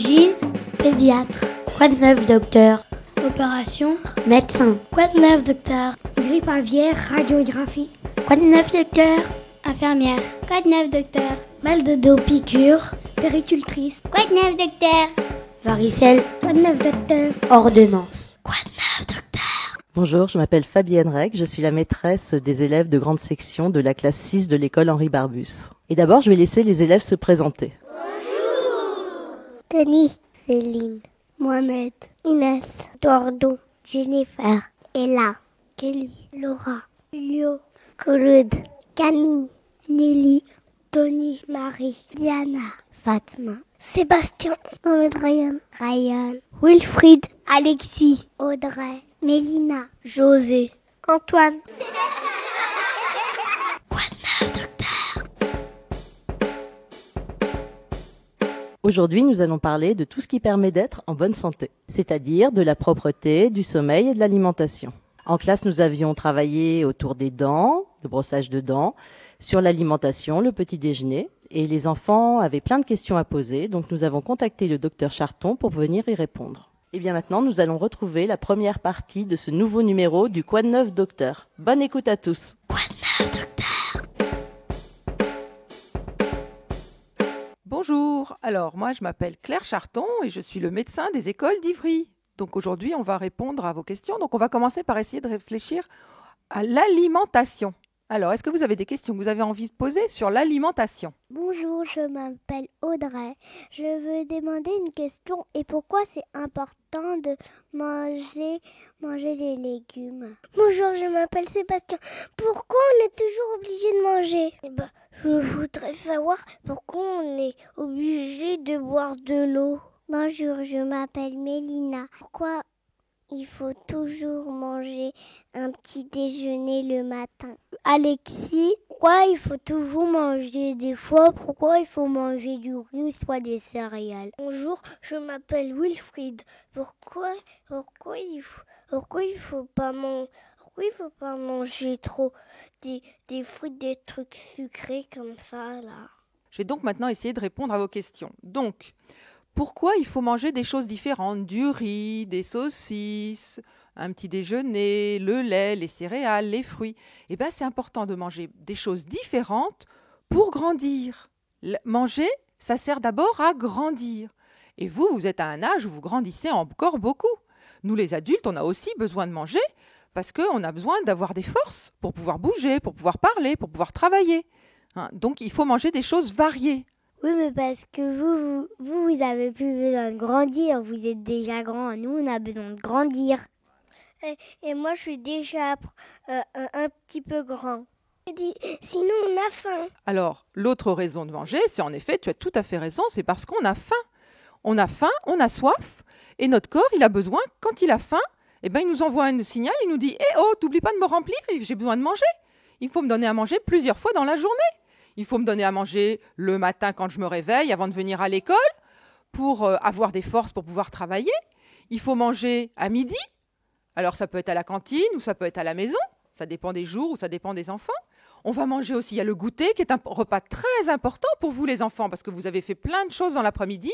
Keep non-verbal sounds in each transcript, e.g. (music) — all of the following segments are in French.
Chirurgie, pédiatre. Quoi de neuf, docteur? Opération, Médecin. quoi de neuf, docteur? Grippe aviaire, radiographie. Quoi de neuf, docteur? Infirmière, quoi de neuf, docteur? Mal de dos, piqûre. Péricultrice. Quoi de neuf, docteur? Varicelle, Quoi de neuf, docteur? Ordonnance. Quoi de neuf, docteur? Bonjour, je m'appelle Fabienne Reg, je suis la maîtresse des élèves de grande section de la classe 6 de l'école Henri Barbus. Et d'abord, je vais laisser les élèves se présenter. Denis. Céline. Mohamed. Inès. Dordo. Jennifer. Ella. Kelly. Laura. Lio. Couloud. Camille. Nelly. Tony. Marie. Diana. Fatma. Sébastien. Ryan. Ryan. Wilfried. Alexis. Audrey. Mélina. José. Antoine. (laughs) Aujourd'hui, nous allons parler de tout ce qui permet d'être en bonne santé, c'est-à-dire de la propreté, du sommeil et de l'alimentation. En classe, nous avions travaillé autour des dents, le brossage de dents, sur l'alimentation, le petit déjeuner, et les enfants avaient plein de questions à poser, donc nous avons contacté le docteur Charton pour venir y répondre. Et bien maintenant, nous allons retrouver la première partie de ce nouveau numéro du Quoi de neuf docteur? Bonne écoute à tous. Quoi de neuf, docteur? Alors moi je m'appelle Claire Charton et je suis le médecin des écoles d'Ivry. Donc aujourd'hui on va répondre à vos questions. Donc on va commencer par essayer de réfléchir à l'alimentation. Alors est-ce que vous avez des questions que vous avez envie de poser sur l'alimentation? Bonjour, je m'appelle Audrey. Je veux demander une question. Et pourquoi c'est important de manger, manger les légumes? Bonjour, je m'appelle Sébastien. Pourquoi on est toujours obligé de manger? Eh ben, Je voudrais savoir pourquoi on est obligé de boire de l'eau. Bonjour, je m'appelle Mélina. Pourquoi il faut toujours manger un petit déjeuner le matin. Alexis, pourquoi il faut toujours manger des fois? Pourquoi il faut manger du riz ou soit des céréales? Bonjour, je m'appelle Wilfried. Pourquoi, pourquoi il faut, pourquoi il faut pas manger pourquoi il faut pas manger trop des, des fruits, des trucs sucrés comme ça là? Je vais donc maintenant essayer de répondre à vos questions. Donc, pourquoi il faut manger des choses différentes Du riz, des saucisses, un petit déjeuner, le lait, les céréales, les fruits. Eh bien, c'est important de manger des choses différentes pour grandir. Manger, ça sert d'abord à grandir. Et vous, vous êtes à un âge où vous grandissez encore beaucoup. Nous, les adultes, on a aussi besoin de manger parce qu'on a besoin d'avoir des forces pour pouvoir bouger, pour pouvoir parler, pour pouvoir travailler. Hein, Donc, il faut manger des choses variées. Oui, mais parce que vous, vous, vous, avez plus besoin de grandir. Vous êtes déjà grand. Nous, on a besoin de grandir. Et, et moi, je suis déjà euh, un, un petit peu grand. Je dis, Sinon, on a faim. Alors, l'autre raison de manger, c'est en effet, tu as tout à fait raison, c'est parce qu'on a faim. On a faim, on a soif, et notre corps, il a besoin, quand il a faim, eh ben, il nous envoie un signal, il nous dit Eh oh, t'oublies pas de me remplir, j'ai besoin de manger. Il faut me donner à manger plusieurs fois dans la journée. Il faut me donner à manger le matin quand je me réveille, avant de venir à l'école, pour euh, avoir des forces pour pouvoir travailler. Il faut manger à midi. Alors, ça peut être à la cantine ou ça peut être à la maison. Ça dépend des jours ou ça dépend des enfants. On va manger aussi, il y a le goûter qui est un repas très important pour vous les enfants parce que vous avez fait plein de choses dans l'après-midi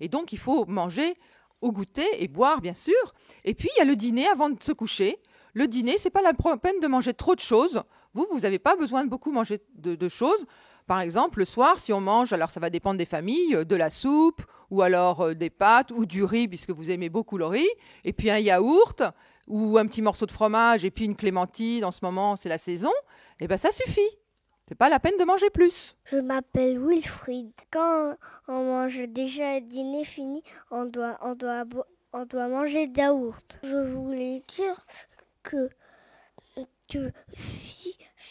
et donc il faut manger au goûter et boire bien sûr. Et puis il y a le dîner avant de se coucher. Le dîner, c'est pas la peine de manger trop de choses. Vous, vous n'avez pas besoin de beaucoup manger de, choses. Par exemple, le soir, si on mange, alors ça va dépendre des familles, euh, de la soupe ou alors euh, des pâtes ou du riz puisque vous aimez beaucoup le riz, et puis un yaourt ou un petit morceau de fromage et puis une clémentine. En ce moment, c'est la saison. Eh ben ça suffit. C'est pas la peine de manger plus. Je m'appelle Wilfried. Quand on mange déjà le dîner fini, on doit, on doit, on doit manger de yaourt. Je voulais dire que, que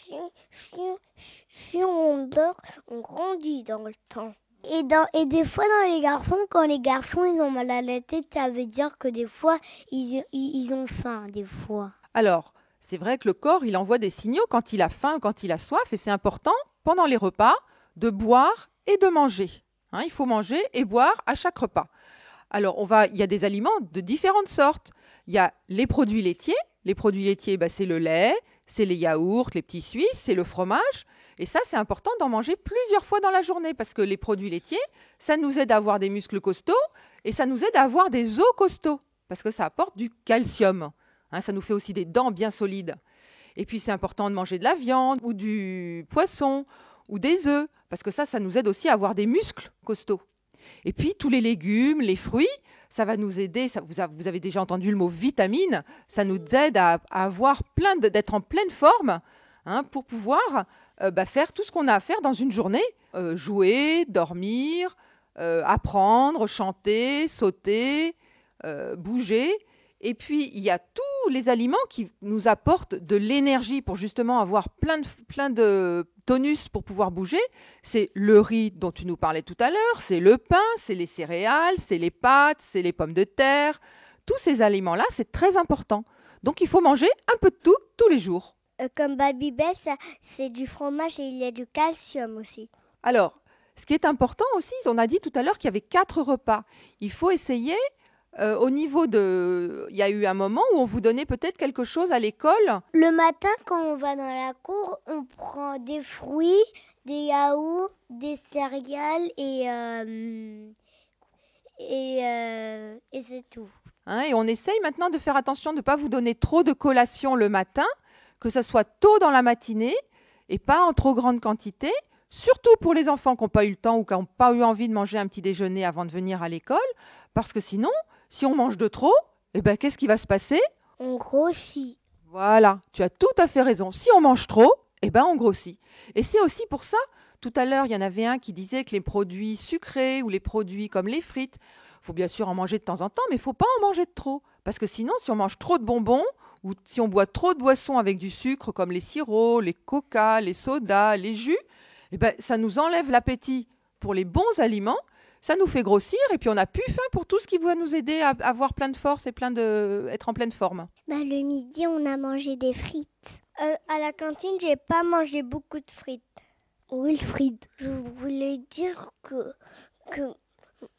si, si, si, si on dort, on grandit dans le temps. Et, dans, et des fois dans les garçons, quand les garçons ils ont mal à la tête, ça veut dire que des fois ils, ils, ils ont faim, des fois. Alors, c'est vrai que le corps, il envoie des signaux quand il a faim, quand il a soif, et c'est important, pendant les repas, de boire et de manger. Hein, il faut manger et boire à chaque repas. Alors, on va, il y a des aliments de différentes sortes. Il y a les produits laitiers. Les produits laitiers, bah, c'est le lait, c'est les yaourts, les petits suisses, c'est le fromage. Et ça, c'est important d'en manger plusieurs fois dans la journée parce que les produits laitiers, ça nous aide à avoir des muscles costauds Et ça nous aide à avoir des os costauds, parce que ça apporte du calcium. Hein, ça nous fait aussi des dents bien solides. Et puis c'est important de manger de la viande ou du poisson ou des œufs, parce que ça, ça nous aide aussi à avoir des muscles costauds. Et puis tous les légumes, les fruits, ça va nous aider. Ça, vous, avez, déjà entendu le mot vitamine. Ça nous aide à, à avoir plein d'être en pleine forme hein, pour pouvoir euh, bah, faire tout ce qu'on a à faire dans une journée euh, jouer, dormir, euh, apprendre, chanter, sauter, bouger. Et puis, il y a tous les aliments qui nous apportent de l'énergie pour justement avoir plein de, plein de tonus pour pouvoir bouger. C'est le riz dont tu nous parlais tout à l'heure, c'est le pain, c'est les céréales, c'est les pâtes, c'est les pommes de terre. Tous ces aliments-là, c'est très important. Donc, il faut manger un peu de tout tous les jours. Euh, comme Babybel, c'est du fromage et il y a du calcium aussi. Alors, ce qui est important aussi, on a dit tout à l'heure qu'il y avait quatre repas. Il faut essayer euh, au niveau de... Il y a eu un moment où on vous donnait peut-être quelque chose à l'école? Le matin, quand on va dans la cour, on prend des fruits, des yaourts, des céréales et... Euh, et, euh, et c'est tout. Hein, et on essaye maintenant de faire attention de ne pas vous donner trop de collations le matin, que ce soit tôt dans la matinée et pas en trop grande quantité. Surtout pour les enfants qui n'ont pas eu le temps ou qui n'ont pas eu envie de manger un petit déjeuner avant de venir à l'école, parce que sinon, si on mange de trop, eh ben, qu'est-ce qui va se passer? On grossit. Voilà, tu as tout à fait raison. Si on mange trop, eh ben, on grossit. Et c'est aussi pour ça, tout à l'heure, il y en avait un qui disait que les produits sucrés ou les produits comme les frites, il faut bien sûr en manger de temps en temps, mais il ne faut pas en manger de trop. Parce que sinon, si on mange trop de bonbons, ou si on boit trop de boissons avec du sucre, comme les sirops, les coca, les sodas, les jus, eh ben, ça nous enlève l'appétit pour les bons aliments, ça nous fait grossir et puis on n'a plus faim pour tout ce qui va nous aider à avoir plein de force et plein de être en pleine forme. Bah, le midi, on a mangé des frites. Euh, à la cantine, j'ai pas mangé beaucoup de frites. Oui, frites. Je voulais dire que, que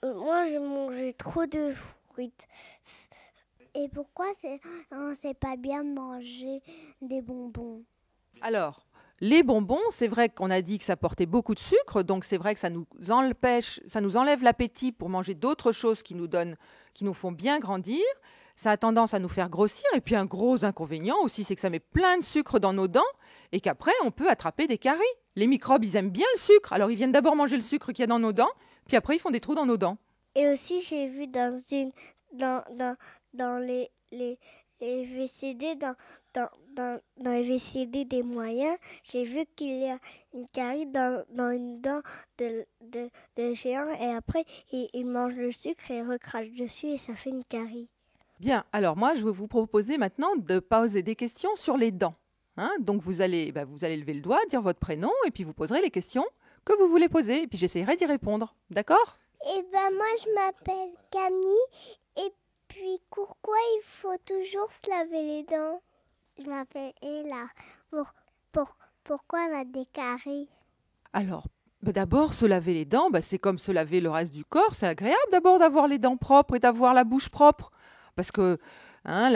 moi, j'ai mangé trop de frites. Et pourquoi c'est c'est pas bien de manger des bonbons? Alors, les bonbons, c'est vrai qu'on a dit que ça portait beaucoup de sucre, donc c'est vrai que ça nous empêche, ça nous enlève l'appétit pour manger d'autres choses qui nous donnent, qui nous font bien grandir. Ça a tendance à nous faire grossir. Et puis un gros inconvénient aussi, c'est que ça met plein de sucre dans nos dents et qu'après on peut attraper des caries. Les microbes, ils aiment bien le sucre, alors ils viennent d'abord manger le sucre qu'il y a dans nos dents, puis après ils font des trous dans nos dents. Et aussi, j'ai vu dans une les, les VCD, dans, dans, dans, dans les VCD des moyens, j'ai vu qu'il y a une carie dans, dans une dent de, de, de géant et après il, il mange le sucre et il recrache dessus et ça fait une carie. Bien, alors moi je vais vous proposer maintenant de poser des questions sur les dents. Hein Donc vous allez, bah, vous allez lever le doigt, dire votre prénom et puis vous poserez les questions que vous voulez poser et puis j'essaierai d'y répondre. D'accord? Eh ben moi je m'appelle Camille et puis pourquoi il faut toujours se laver les dents? Je m'appelle Ella. Pour, pour, pourquoi on a des caries? Alors, bah, d'abord, se laver les dents, bah, c'est comme se laver le reste du corps. C'est agréable d'abord d'avoir les dents propres et d'avoir la bouche propre. Parce que hein,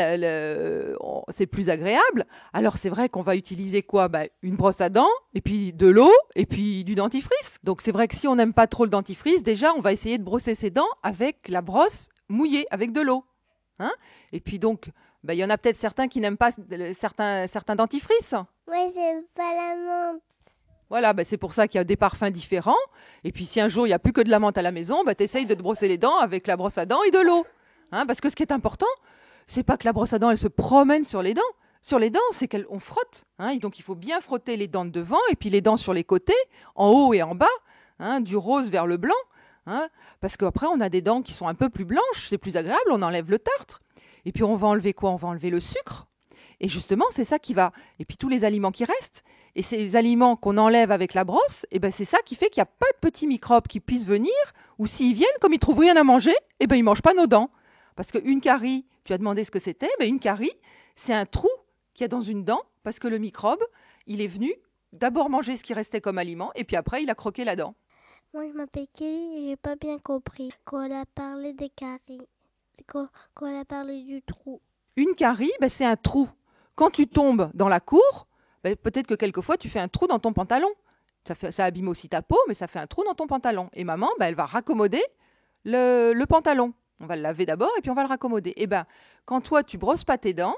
c'est plus agréable. Alors, c'est vrai qu'on va utiliser quoi? Bah, Une brosse à dents, et puis de l'eau, et puis du dentifrice. Donc, c'est vrai que si on n'aime pas trop le dentifrice, déjà, on va essayer de brosser ses dents avec la brosse mouillée, avec de l'eau. Hein et puis donc, bah, il y en a peut-être certains qui n'aiment pas certains, certains dentifrices. Moi j'aime pas la menthe. Voilà, bah, c'est pour ça qu'il y a des parfums différents. Et puis si un jour il n'y a plus que de la menthe à la maison, bah, tu essayes de te brosser les dents avec la brosse à dents et de l'eau. Hein, parce que ce qui est important, c'est pas que la brosse à dents elle se promène sur les dents. Sur les dents, c'est qu'on frotte. Hein, et donc il faut bien frotter les dents de devant et puis les dents sur les côtés, en haut et en bas, hein, du rose vers le blanc. Hein, parce qu'après, on a des dents qui sont un peu plus blanches, c'est plus agréable, on enlève le tartre. Et puis on va enlever quoi? On va enlever le sucre. Et justement, c'est ça qui va. Et puis tous les aliments qui restent. Et ces aliments qu'on enlève avec la brosse, et ben c'est ça qui fait qu'il n'y a pas de petits microbes qui puissent venir, ou s'ils viennent, comme ils trouvent rien à manger, et ben ils mangent pas nos dents. Parce qu'une carie, tu as demandé ce que c'était, ben une carie, c'est un trou qu'il y a dans une dent, parce que le microbe, il est venu d'abord manger ce qui restait comme aliment, et puis après il a croqué la dent. Moi je m'appelle Kelly et j'ai pas bien compris quand a parlé des caries. Quand, quand on a parlé du trou. Une carie, ben, c'est un trou. Quand tu tombes dans la cour, ben, peut-être que quelquefois tu fais un trou dans ton pantalon. Ça, fait, abîme aussi ta peau, mais ça fait un trou dans ton pantalon. Et maman, ben, elle va raccommoder le, pantalon. On va le laver d'abord et puis on va le raccommoder. Eh ben, quand toi tu brosses pas tes dents,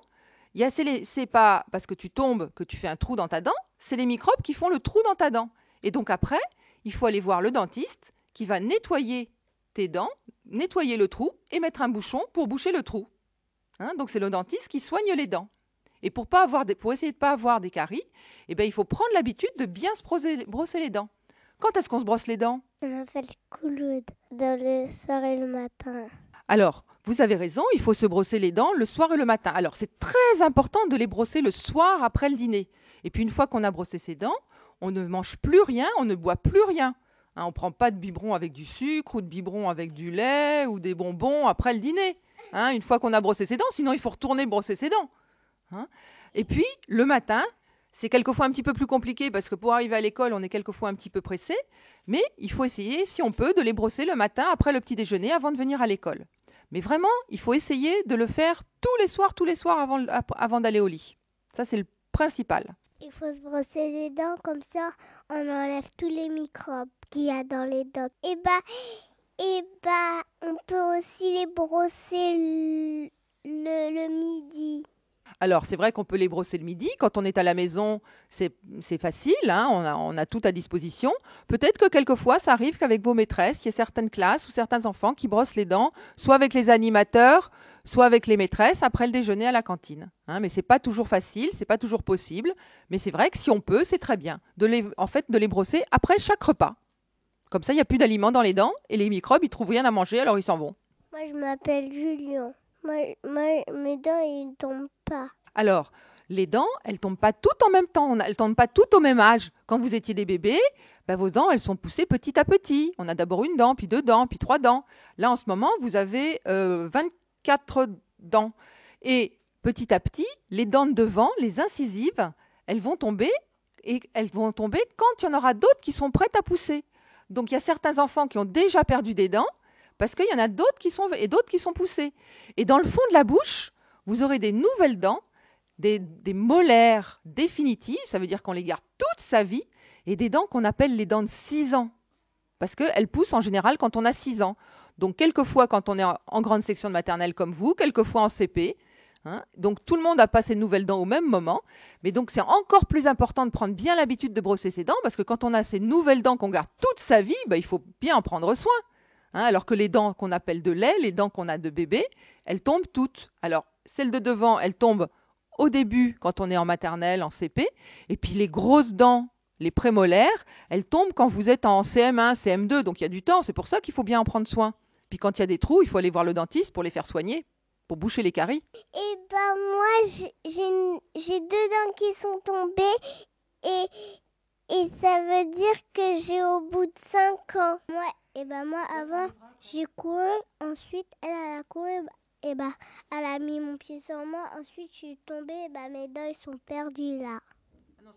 c'est pas parce que tu tombes que tu fais un trou dans ta dent, c'est les microbes qui font le trou dans ta dent. Et donc après, il faut aller voir le dentiste qui va nettoyer tes dents, nettoyer le trou et mettre un bouchon pour boucher le trou. Hein, donc c'est le dentiste qui soigne les dents. Et pour pas avoir des, pour essayer de pas avoir des caries, eh ben il faut prendre l'habitude de bien se brosser, brosser les dents. Quand est-ce qu'on se brosse les dents? Je m'appelle Couloud, dans le soir et le matin. Alors, vous avez raison, il faut se brosser les dents le soir et le matin. Alors, c'est très important de les brosser le soir après le dîner. Et puis, une fois qu'on a brossé ses dents, on ne mange plus rien, on ne boit plus rien. Hein, on ne prend pas de biberon avec du sucre ou de biberon avec du lait ou des bonbons après le dîner. Hein, une fois qu'on a brossé ses dents, sinon il faut retourner brosser ses dents. Hein. Et puis, le matin, c'est quelquefois un petit peu plus compliqué parce que pour arriver à l'école, on est quelquefois un petit peu pressé. Mais il faut essayer, si on peut, de les brosser le matin après le petit déjeuner avant de venir à l'école. Mais vraiment, il faut essayer de le faire tous les soirs, tous les soirs avant, d'aller au lit. Ça, c'est le principal. Il faut se brosser les dents, comme ça on enlève tous les microbes qu'il y a dans les dents. Et bah, et bah, on peut aussi les brosser le, le, midi. Alors, c'est vrai qu'on peut les brosser le midi. Quand on est à la maison, c'est facile, hein, on, a, on a tout à disposition. Peut-être que quelquefois, ça arrive qu'avec vos maîtresses, il y a certaines classes ou certains enfants qui brossent les dents, soit avec les animateurs, soit avec les maîtresses après le déjeuner à la cantine. Hein, mais c'est pas toujours facile, c'est pas toujours possible. Mais c'est vrai que si on peut, c'est très bien. De les, en fait, de les brosser après chaque repas. Comme ça, il n'y a plus d'aliments dans les dents et les microbes, ils trouvent rien à manger, alors ils s'en vont. Moi, je m'appelle Julien. Moi, moi, mes dents, ils ne tombent pas. Alors, les dents, elles tombent pas toutes en même temps. Elles tombent pas toutes au même âge. Quand vous étiez des bébés, ben, vos dents, elles sont poussées petit à petit. On a d'abord une dent, puis deux dents, puis trois dents. Là, en ce moment, vous avez euh, 24 dents. Et petit à petit, les dents de devant, les incisives, elles vont tomber et elles vont tomber quand il y en aura d'autres qui sont prêtes à pousser. Donc, il y a certains enfants qui ont déjà perdu des dents parce qu'il y en a d'autres qui sont et d'autres qui sont poussées. Et dans le fond de la bouche, vous aurez des nouvelles dents des, des molaires définitives, ça veut dire qu'on les garde toute sa vie, et des dents qu'on appelle les dents de 6 ans, parce qu'elles poussent en général quand on a 6 ans. Donc quelquefois quand on est en, grande section de maternelle comme vous, quelquefois en CP. hein. Donc tout le monde n'a pas ses nouvelles dents au même moment, mais donc c'est encore plus important de prendre bien l'habitude de brosser ses dents, parce que quand on a ces nouvelles dents qu'on garde toute sa vie, bah, il faut bien en prendre soin. hein. alors que les dents qu'on appelle de lait, les dents qu'on a de bébé, elles tombent toutes. Alors celles de devant, elles tombent au début quand on est en maternelle, en CP, et puis les grosses dents, les prémolaires, elles tombent quand vous êtes en CM1, CM2, donc il y a du temps, c'est pour ça qu'il faut bien en prendre soin. Puis quand il y a des trous, il faut aller voir le dentiste pour les faire soigner, pour boucher les caries. Et ben moi, j'ai- deux dents qui sont tombées et, et ça veut dire que j'ai au bout de 5 ans. Moi, et ben moi, avant, j'ai couru, ensuite, elle, elle a couru, et ben elle a mis mon pied sur moi, ensuite, je suis tombée, et ben mes dents, ils sont perdues là.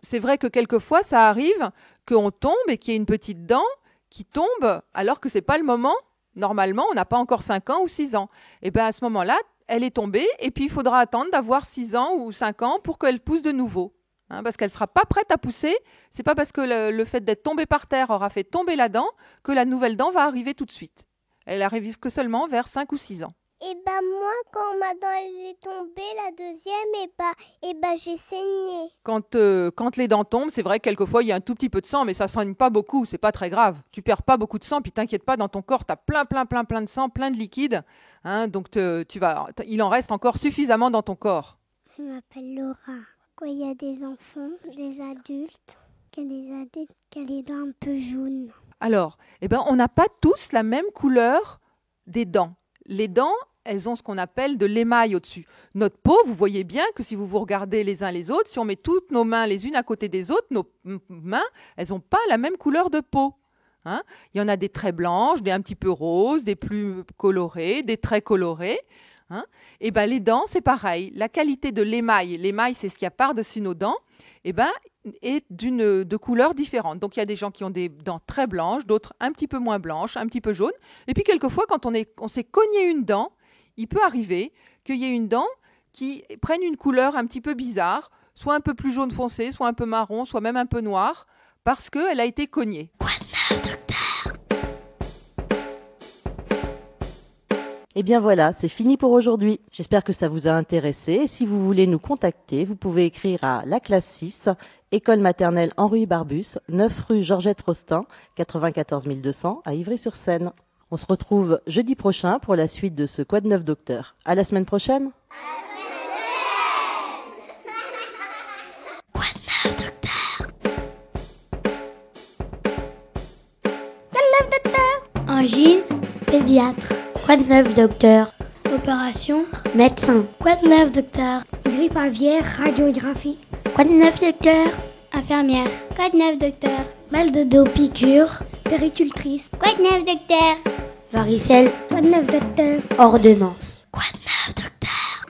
C'est vrai que quelquefois, ça arrive qu'on tombe et qu'il y ait une petite dent qui tombe alors que c'est pas le moment. Normalement, on n'a pas encore 5 ans ou 6 ans. Et bien à ce moment-là, elle est tombée et puis il faudra attendre d'avoir 6 ans ou 5 ans pour qu'elle pousse de nouveau. Hein, parce qu'elle ne sera pas prête à pousser. C'est pas parce que le, le fait d'être tombée par terre aura fait tomber la dent que la nouvelle dent va arriver tout de suite. Elle arrive que seulement vers 5 ou 6 ans. Et ben moi, quand ma dent, elle est tombée, la deuxième, et ben, et ben j'ai saigné. Quand, euh, quand les dents tombent, c'est vrai que quelquefois il y a un tout petit peu de sang, mais ça saigne pas beaucoup, c'est pas très grave. Tu perds pas beaucoup de sang, puis t'inquiète pas, dans ton corps, tu as plein, plein, plein, plein de sang, plein de liquide. hein, donc te- tu vas, il en reste encore suffisamment dans ton corps. Je m'appelle Laura. Quand il y a des enfants, des adultes, qu'il y a des adultes qui ont les dents un peu jaunes. Alors, eh ben, on n'a pas tous la même couleur des dents. Les dents, elles ont ce qu'on appelle de l'émail au-dessus. Notre peau, vous voyez bien que si vous vous regardez les uns les autres, si on met toutes nos mains les unes à côté des autres, nos mains, elles n'ont pas la même couleur de peau. hein. Il y en a des très blanches, des un petit peu roses, des plus colorées, des très colorées. Hein. Et ben les dents, c'est pareil. La qualité de l'émail, l'émail, c'est ce qu'il y a par-dessus nos dents, eh ben, est d'une de couleurs différentes. Donc il y a des gens qui ont des dents très blanches, d'autres un petit peu moins blanches, un petit peu jaunes. Et puis quelquefois, quand on est, on s'est cogné une dent, il peut arriver qu'il y ait une dent qui prenne une couleur un petit peu bizarre, soit un peu plus jaune foncé, soit un peu marron, soit même un peu noir, parce qu'elle a été cognée. Et bien voilà, c'est fini pour aujourd'hui. J'espère que ça vous a intéressé. Et si vous voulez nous contacter, vous pouvez écrire à la classe 6, école maternelle Henri Barbus, 9 rue Georgette Rostin, 94 200 à Ivry-sur-Seine. On se retrouve jeudi prochain pour la suite de ce Quoi de neuf docteur? À la semaine prochaine. Angine, pédiatre. Quoi de neuf, docteur? Opération. Médecin. Quoi de neuf, docteur? Grippe aviaire, radiographie. Quoi de neuf, docteur? Infirmière. Quoi de neuf, docteur? Mal de dos, piqûre. Péricultrice. Quoi de neuf, docteur? Varicelle. Quoi de neuf, docteur? Ordonnance.